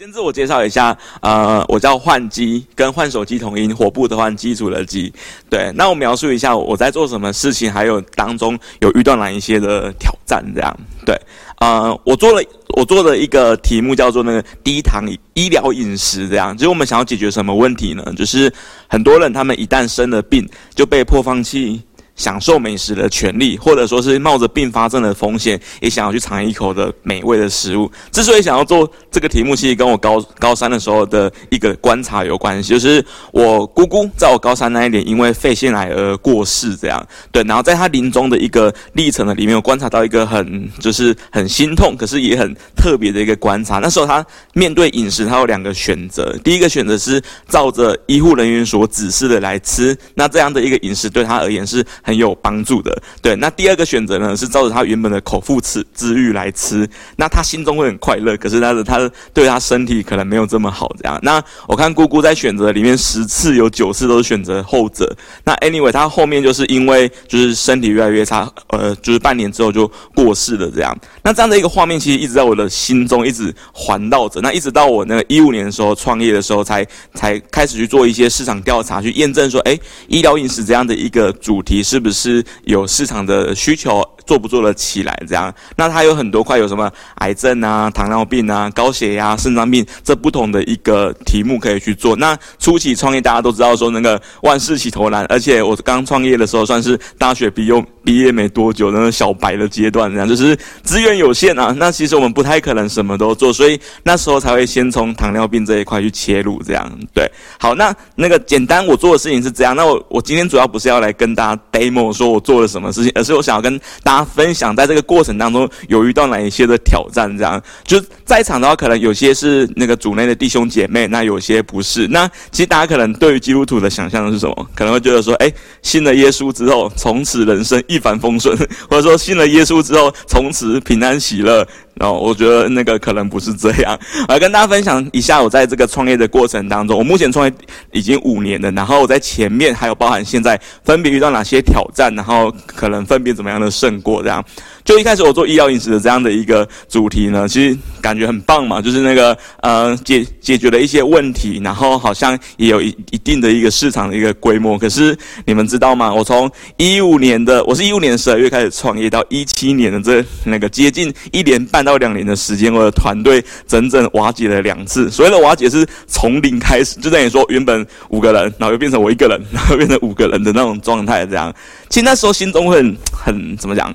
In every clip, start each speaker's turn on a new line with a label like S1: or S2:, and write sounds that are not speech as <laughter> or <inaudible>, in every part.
S1: 先自我介绍一下，呃，我叫换机，跟换手机同音，火部的换，机组的机。对，那我描述一下我在做什么事情，还有当中有遇到哪一些的挑战，这样。对，呃，我做了我做的一个题目叫做那个低糖医疗饮食，这样。就是我们想要解决什么问题呢？就是很多人他们一旦生了病，就被迫放弃。享受美食的权利，或者说是冒着并发症的风险，也想要去尝一口的美味的食物。之所以想要做这个题目，其实跟我高高三的时候的一个观察有关系，就是我姑姑在我高三那一年因为肺腺癌而过世，这样对。然后在她临终的一个历程的里面，我观察到一个很就是很心痛，可是也很特别的一个观察。那时候她面对饮食，她有两个选择，第一个选择是照着医护人员所指示的来吃，那这样的一个饮食对她而言是很有帮助的，对。那第二个选择呢，是照着他原本的口腹之之欲来吃，那他心中会很快乐，可是他的他对他身体可能没有这么好，这样。那我看姑姑在选择里面十次有九次都是选择后者。那 anyway，他后面就是因为就是身体越来越差，呃，就是半年之后就过世了，这样。那这样的一个画面其实一直在我的心中一直环绕着。那一直到我那个一五年的时候创业的时候，才才开始去做一些市场调查，去验证说，哎，医疗饮食这样的一个主题是是不是有市场的需求？做不做得起来？这样，那它有很多块，有什么癌症啊、糖尿病啊、高血压、肾脏病这不同的一个题目可以去做。那初期创业，大家都知道说那个万事起头难，而且我刚创业的时候算是大学毕业毕业没多久，那个小白的阶段，这样就是资源有限啊。那其实我们不太可能什么都做，所以那时候才会先从糖尿病这一块去切入。这样对，好，那那个简单我做的事情是这样。那我我今天主要不是要来跟大家 demo 说我做了什么事情，而是我想要跟大。分享在这个过程当中有遇到哪一些的挑战？这样就在场的话，可能有些是那个组内的弟兄姐妹，那有些不是。那其实大家可能对于基督徒的想象是什么？可能会觉得说，哎，信了耶稣之后，从此人生一帆风顺，或者说信了耶稣之后，从此平安喜乐。然后我觉得那个可能不是这样。我来跟大家分享一下，我在这个创业的过程当中，我目前创业已经五年了。然后我在前面还有包含现在分别遇到哪些挑战，然后可能分别怎么样的胜过这样。就一开始我做医疗饮食的这样的一个主题呢，其实感觉很棒嘛，就是那个呃解解决了一些问题，然后好像也有一一定的一个市场的一个规模。可是你们知道吗？我从一五年的我是一五年十二月开始创业，到一七年的这那个接近一年半到两年的时间，我的团队整整瓦解了两次。所谓的瓦解是从零开始，就等于说原本五个人，然后又变成我一个人，然后变成五个人的那种状态这样。其实那时候心中会很很怎么讲？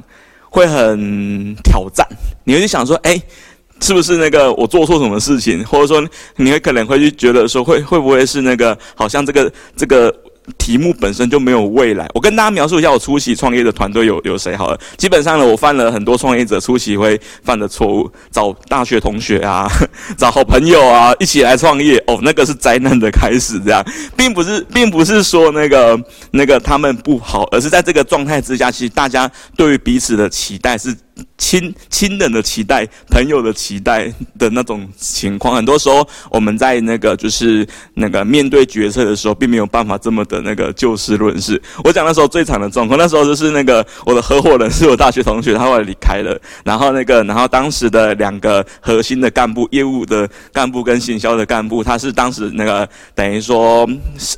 S1: 会很挑战，你会去想说，哎，是不是那个我做错什么事情，或者说你会可能会去觉得说，会会不会是那个好像这个这个。题目本身就没有未来。我跟大家描述一下我初期创业的团队有有谁好了。基本上呢，我犯了很多创业者初期会犯的错误，找大学同学啊，<laughs> 找好朋友啊，一起来创业。哦，那个是灾难的开始，这样，并不是，并不是说那个那个他们不好，而是在这个状态之下，其实大家对于彼此的期待是。亲亲人的期待，朋友的期待的那种情况，很多时候我们在那个就是那个面对决策的时候，并没有办法这么的那个就事论事。我讲那时候最惨的状况，那时候就是那个我的合伙人是我大学同学，他后来离开了，然后那个然后当时的两个核心的干部，业务的干部跟行销的干部，他是当时那个等于说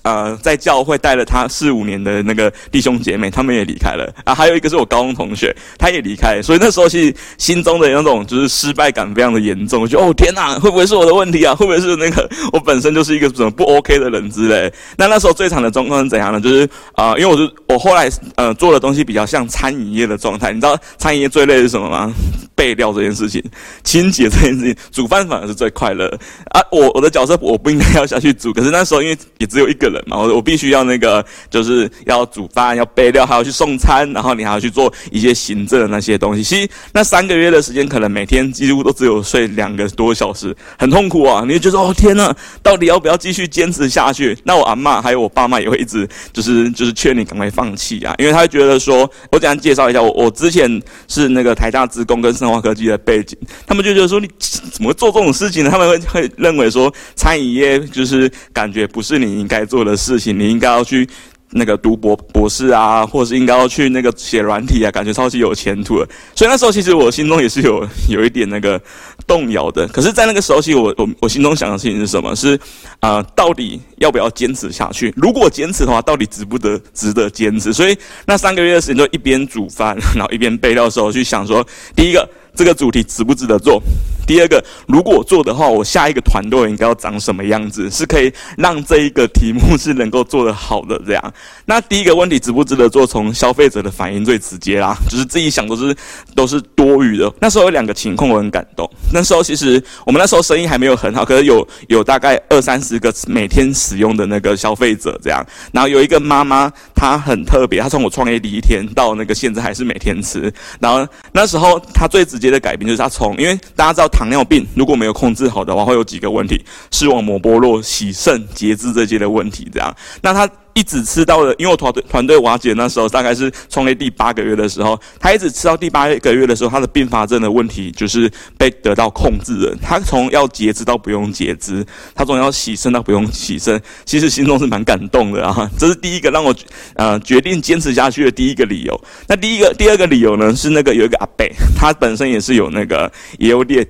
S1: 呃在教会带了他四五年的那个弟兄姐妹，他们也离开了啊，还有一个是我高中同学，他也离开，所以那那时候。其实心中的那种就是失败感非常的严重，我觉得哦天哪，会不会是我的问题啊？会不会是那个我本身就是一个什么不 OK 的人之类？那那时候最惨的状况是怎样呢？就是啊、因为我是我后来呃做的东西比较像餐饮业的状态，你知道餐饮业最累是什么吗？备料这件事情，清洁这件事情，煮饭反而是最快乐啊！我我的角色我不应该要下去煮，可是那时候因为也只有一个人嘛，我我必须要那个就是要煮饭，要备料，还要去送餐，然后你还要去做一些行政的那些东西。那三个月的时间，可能每天几乎都只有睡两个多小时，很痛苦啊！你就觉得哦天呐，到底要不要继续坚持下去？那我阿嬷还有我爸妈也会一直就是就是劝你赶快放弃啊，因为他觉得说，我简单介绍一下，我我之前是那个台大资工跟生化科技的背景，他们就觉得说你怎么做这种事情呢？他们会会认为说餐饮业就是感觉不是你应该做的事情，你应该要去那个读博博士啊，或者是应该要去那个写软体啊，感觉超级有前途的。所以那时候其实我心中也是有 <laughs> 有一点那个动摇的。可是，在那个时候，其实我我我心中想的事情是什么？是啊、到底要不要坚持下去？如果坚持的话，到底值不得值得坚持？所以那三个月的时间，就一边煮饭，然后一边备料的时候去想说，第一个。这个主题值不值得做？第二个，如果做的话，我下一个团队应该要长什么样子，是可以让这一个题目是能够做得好的这样。那第一个问题值不值得做？从消费者的反应最直接啦，就是自己想都是都是多余的。那时候有两个情况我很感动。那时候其实我们那时候生意还没有很好，可是有有大概二三十个每天使用的那个消费者这样。然后有一个妈妈，她很特别，她从我创业第一天到那个现在还是每天吃。然后那时候她最直接的改变就是他从，因为大家知道糖尿病如果没有控制好的话，会有几个问题：视网膜剥落、洗肾、截肢这些的问题。这样，那他。一直吃到了，因为我团队团队瓦解那时候大概是创业第八个月的时候，他一直吃到第八个月的时候，他的并发症的问题就是被得到控制了。他从要截肢到不用截肢，他从要洗肾到不用洗肾，其实心中是蛮感动的啊。<laughs> 这是第一个让我呃决定坚持下去的第一个理由。那第一个第二个理由呢，是那个有一个阿伯，他本身也是有那个也有点。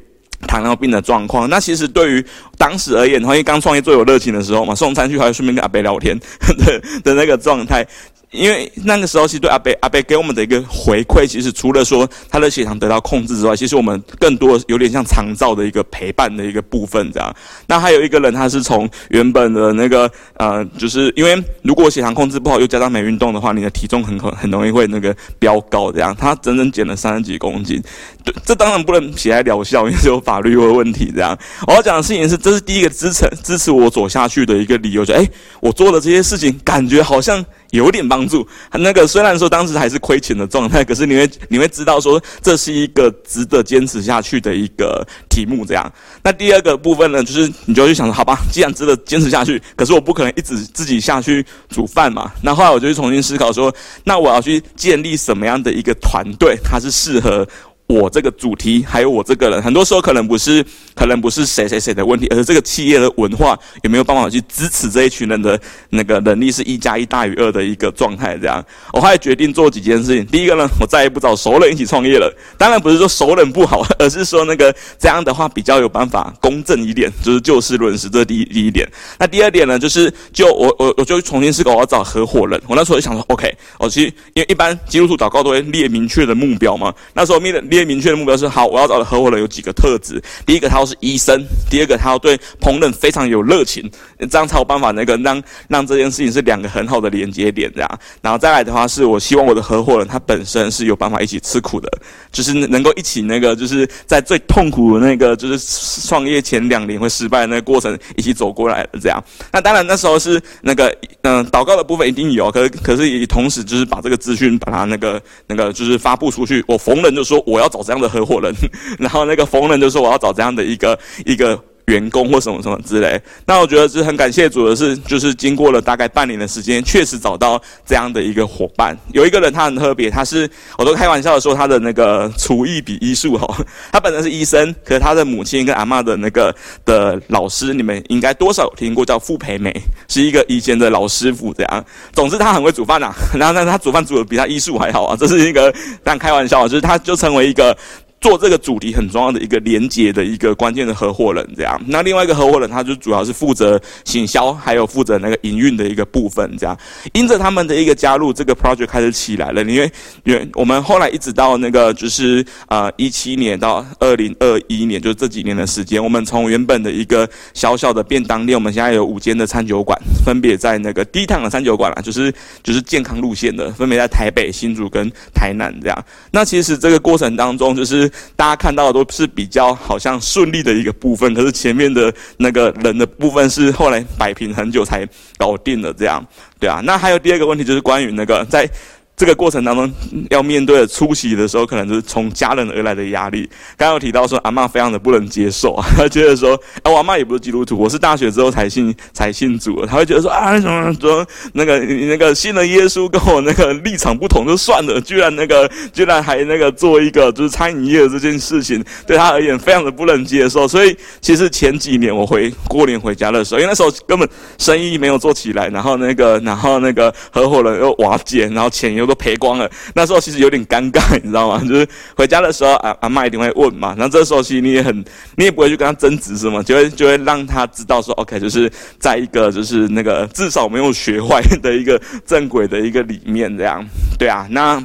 S1: 糖尿病的状况，那其实对于当时而言，因为刚创业最有热情的时候嘛，送餐去还顺便跟阿伯聊天 <laughs> 的的那个状态。因为那个时候，其实对阿伯阿伯给我们的一个回馈，其实除了说他的血糖得到控制之外，其实我们更多有点像长照的一个陪伴的一个部分这样。那还有一个人，他是从原本的那个呃，就是因为如果血糖控制不好，又加上没运动的话，你的体重很很很容易会那个飙高这样。他整整减了三十几公斤，对，这当然不能写在疗效，因为是有法律的问题这样。我要讲的事情是，这是第一个支撑支持我走下去的一个理由，就诶，我做的这些事情，感觉好像。有点帮助，那个虽然说当时还是亏钱的状态，可是你会你会知道说这是一个值得坚持下去的一个题目。这样，那第二个部分呢，就是你就去想，好吧，既然值得坚持下去，可是我不可能一直自己下去煮饭嘛。那后来我就去重新思考说，那我要去建立什么样的一个团队，它是适合。我这个主题，还有我这个人，很多时候可能不是，可能不是谁谁谁的问题，而是这个企业的文化有没有办法去支持这一群人的那个能力是一加一大于二的一个状态。这样，我后来决定做几件事情。第一个呢，我再也不找熟人一起创业了。当然不是说熟人不好，而是说那个这样的话比较有办法公正一点，就是就事论事。这是第一第一点。那第二点呢，就是就我我我就重新思考，我要找合伙人。我那时候就想说，OK，我去因为一般基督徒祷告都会列明确的目标嘛。那时候列列。最明确的目标是：好，我要找的合伙人有几个特质。第一个，他要是医生；第二个，他要对烹饪非常有热情，这样才有办法那个让让这件事情是两个很好的连接点。这样，然后再来的话，是我希望我的合伙人他本身是有办法一起吃苦的，就是能够一起那个，就是在最痛苦的那个，就是创业前两年会失败的那个过程一起走过来的。这样，那当然那时候是那个嗯，祷告的部分一定有，可是可是也同时就是把这个资讯把它那个那个就是发布出去。我逢人就说我要。找这样的合伙人，<laughs> 然后那个疯人就说我要找这样的一个一个。员工或什么什么之类，那我觉得是很感谢主的是，就是经过了大概半年的时间，确实找到这样的一个伙伴。有一个人他很特别，他是我都开玩笑的说他的那个厨艺比医术好。他本来是医生，可是他的母亲跟阿嬷的那个的老师，你们应该多少有听过，叫傅培梅，是一个以前的老师傅这样。总之他很会煮饭呐、啊，然后但是他煮饭煮的比他医术还好啊，这是一个但开玩笑，就是他就成为一个。做这个主题很重要的一个连接的一个关键的合伙人，这样。那另外一个合伙人，他就主要是负责行销，还有负责那个营运的一个部分，这样。因着他们的一个加入，这个 project 开始起来了。因为，因为我们后来一直到那个就是呃一七年到二零二一年，就是这几年的时间，我们从原本的一个小小的便当店，我们现在有五间的餐酒馆，分别在那个低碳的餐酒馆啦，就是就是健康路线的，分别在台北、新竹跟台南这样。那其实这个过程当中，就是。大家看到的都是比较好像顺利的一个部分，可是前面的那个人的部分是后来摆平很久才搞定了，这样，对啊。那还有第二个问题就是关于那个在这个过程当中要面对的出席的时候，可能就是从家人而来的压力。刚刚有提到说，阿嬷非常的不能接受啊，<laughs> 她觉得说，啊，我阿嬷也不是基督徒，我是大学之后才信 <laughs> 才信主的，她会觉得说啊，什么说那个那个信了耶稣跟我那个立场不同就算了，居然那个居然还那个做一个就是餐饮业这件事情，对她而言非常的不能接受。所以其实前几年我回过年回家的时候，因为那时候根本生意没有做起来，然后那个然后那个合伙人又瓦解，然后钱又。都赔光了，那时候其实有点尴尬，你知道吗？<laughs> 就是回家的时候，阿阿妈一定会问嘛，然后这时候其实你也很，你也不会去跟他争执是吗，就会就会让他知道说，OK，就是在一个就是那个至少没有学坏的一个正轨的一个里面，这样，对啊，那。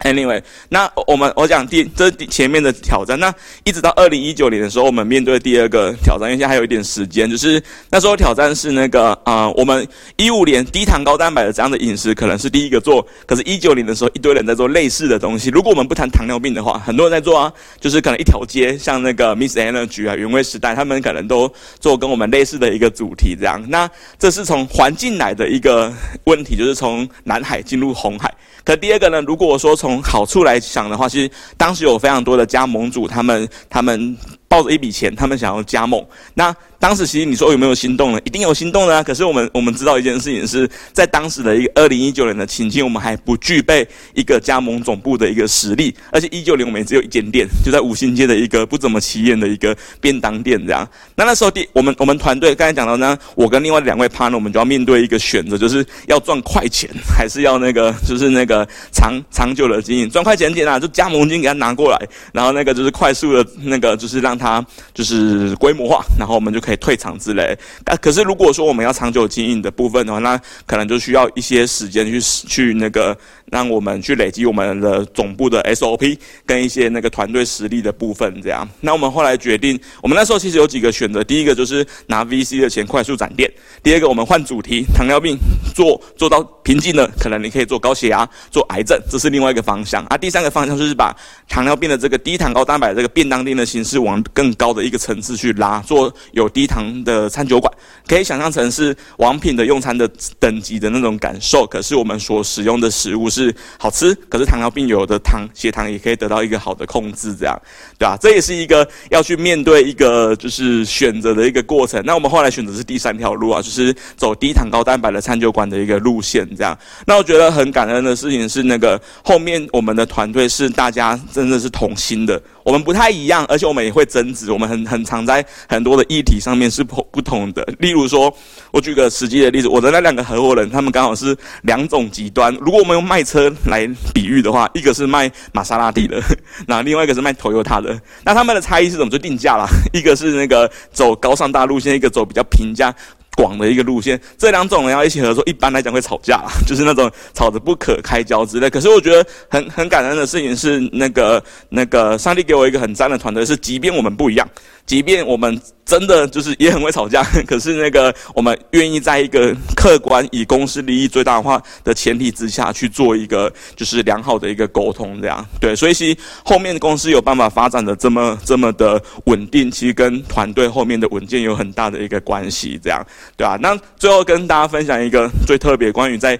S1: Anyway，那我们我讲第这是前面的挑战，那一直到二零一九年的时候，我们面对第二个挑战，因为现在还有一点时间，就是那时候挑战是那个啊、我们一五年低糖高蛋白的这样的饮食可能是第一个做，可是，一九年的时候，一堆人在做类似的东西。如果我们不谈糖尿病的话，很多人在做啊，就是可能一条街像那个 Miss Energy 啊、原味时代，他们可能都做跟我们类似的一个主题这样。那这是从环境来的一个问题，就是从南海进入红海。可第二个呢，如果说从从好处来想的话，其实当时有非常多的加盟主，他们他们抱着一笔钱，他们想要加盟。那当时其实你说有没有心动呢？一定有心动的啊！可是我们我们知道一件事情是在当时的一个二零一九年的情境，我们还不具备一个加盟总部的一个实力，而且一九年我们也只有一间店，就在五星街的一个不怎么起眼的一个便当店这样。那那时候第我们我们团队刚才讲到呢，我跟另外两位 partner，我们就要面对一个选择，就是要赚快钱，还是要那个就是那个长长久的经营。赚快钱点啊，就加盟金给他拿过来，然后那个就是快速的那个就是让他它就是规模化，然后我们就可以。退场之类，啊，可是如果说我们要长久经营的部分的话，那可能就需要一些时间去去那个。让我们去累积我们的总部的 SOP 跟一些那个团队实力的部分，这样。那我们后来决定，我们那时候其实有几个选择。第一个就是拿 VC 的钱快速展店；第二个，我们换主题，糖尿病做做到瓶颈了，可能你可以做高血压、做癌症，这是另外一个方向。啊，第三个方向就是把糖尿病的这个低糖高蛋白这个便当店的形式往更高的一个层次去拉，做有低糖的餐酒馆，可以想象成是王品的用餐的等级的那种感受。可是我们所使用的食物。是好吃，可是糖尿病有的糖血糖也可以得到一个好的控制，这样，对吧？这也是一个要去面对一个就是选择的一个过程。那我们后来选择是第三条路啊，就是走低糖高蛋白的餐酒馆的一个路线，这样。那我觉得很感恩的事情是，那个后面我们的团队是大家真的是同心的。我们不太一样，而且我们也会争执。我们很很常在很多的议题上面是不不同的。例如说，我举个实际的例子，我的那两个合伙人，他们刚好是两种极端。如果我们用卖车来比喻的话，一个是卖玛莎拉蒂的，那另外一个是卖 Toyota 的。那他们的差异是怎么就定价啦？<laughs> 一个是那个走高尚大路线，一个走比较平价。广的一个路线，这两种人要一起合作，一般来讲会吵架，<laughs> 就是那种吵得不可开交之类。可是我觉得很很感恩的事情是，那个那个上帝给我一个很赞的团队，是即便我们不一样。即便我们真的就是也很会吵架，<laughs> 可是那个我们愿意在一个客观以公司利益最大化的前提之下去做一个就是良好的一个沟通，这样对，所以其实后面公司有办法发展的这么这么的稳定，其实跟团队后面的稳健有很大的一个关系，这样对啊。那最后跟大家分享一个最特别关于在。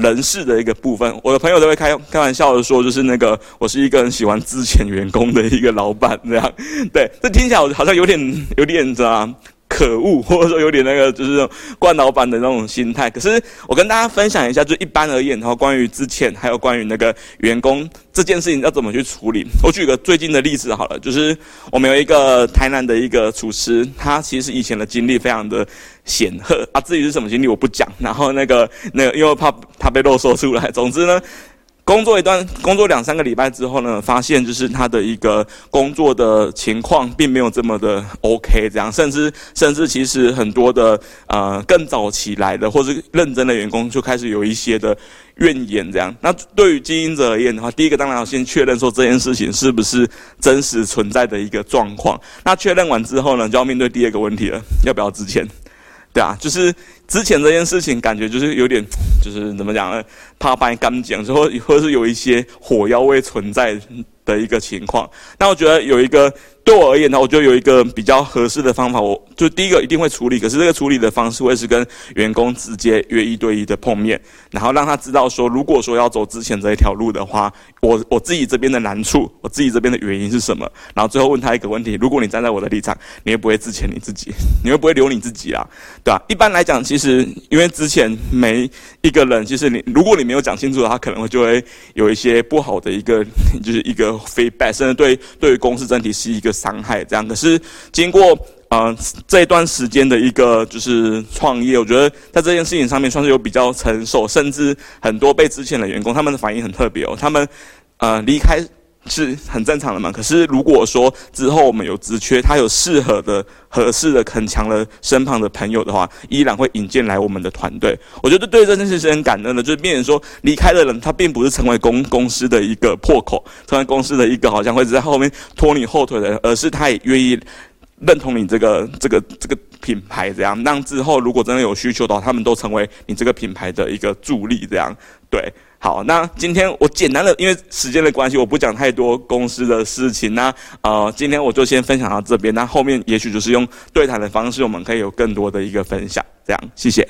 S1: 人事的一个部分，我的朋友都会开开玩笑的说，就是那个我是一个很喜欢之前员工的一个老板，这样，对，这听起来好像有点有点这样。可恶，或者说有点那个，就是惯老板的那种心态。可是我跟大家分享一下，就一般而言，然后关于之前还有关于那个员工这件事情要怎么去处理。我举个最近的例子好了，就是我们有一个台南的一个厨师，他其实以前的经历非常的显赫啊，至于是什么经历我不讲。然后那个那个，因为怕他被漏说出来。总之呢。工作一段，工作两三个礼拜之后呢，发现就是他的一个工作的情况并没有这么的 OK，这样，甚至甚至其实很多的呃更早起来的或是认真的员工就开始有一些的怨言，这样。那对于经营者而言的话，第一个当然要先确认说这件事情是不是真实存在的一个状况。那确认完之后呢，就要面对第二个问题了，要不要资遣？对啊，就是之前这件事情，感觉就是有点，<tsk> 就是怎么讲呢？怕把你干讲，之后或者是有一些火药味存在，的一个情况。那我觉得有一个。对我而言呢，我就有一个比较合适的方法，我就第一个一定会处理，可是这个处理的方式会是跟员工直接约一对一的碰面，然后让他知道说，如果说要走之前这一条路的话，我我自己这边的难处，我自己这边的原因是什么，然后最后问他一个问题：如果你站在我的立场，你会不会自遣你自己？<laughs> 你会不会留你自己啊？对吧？一般来讲，其实是因为之前每一个人，其实你如果你没有讲清楚的话，可能会就会有一些不好的一个，<laughs> 就是一个 feedback，甚至对对于公司整体是一个。伤害这样，可是经过呃这一段时间的一个就是创业，我觉得在这件事情上面算是有比较成熟，甚至很多被之前的员工，他们的反应很特别哦。他们呃离开是很正常的嘛，可是如果说之后我们有职缺，他有适合的、合适的、很强的身旁的朋友的话，依然会引荐来我们的团队。我觉得对这件事是很感恩的，就是变成说离开的人，他并不是成为公公司的一个破口，成为公司的一个好像会在后面拖你后腿的人，而是他也愿意认同你这个这个这个品牌，这样让之后如果真的有需求的话，他们都成为你这个品牌的一个助力，这样对。好，那今天我简单的，因为时间的关系，我不讲太多公司的事情。那呃，今天我就先分享到这边。那后面也许就是用对谈的方式，我们可以有更多的一个分享。这样，谢谢。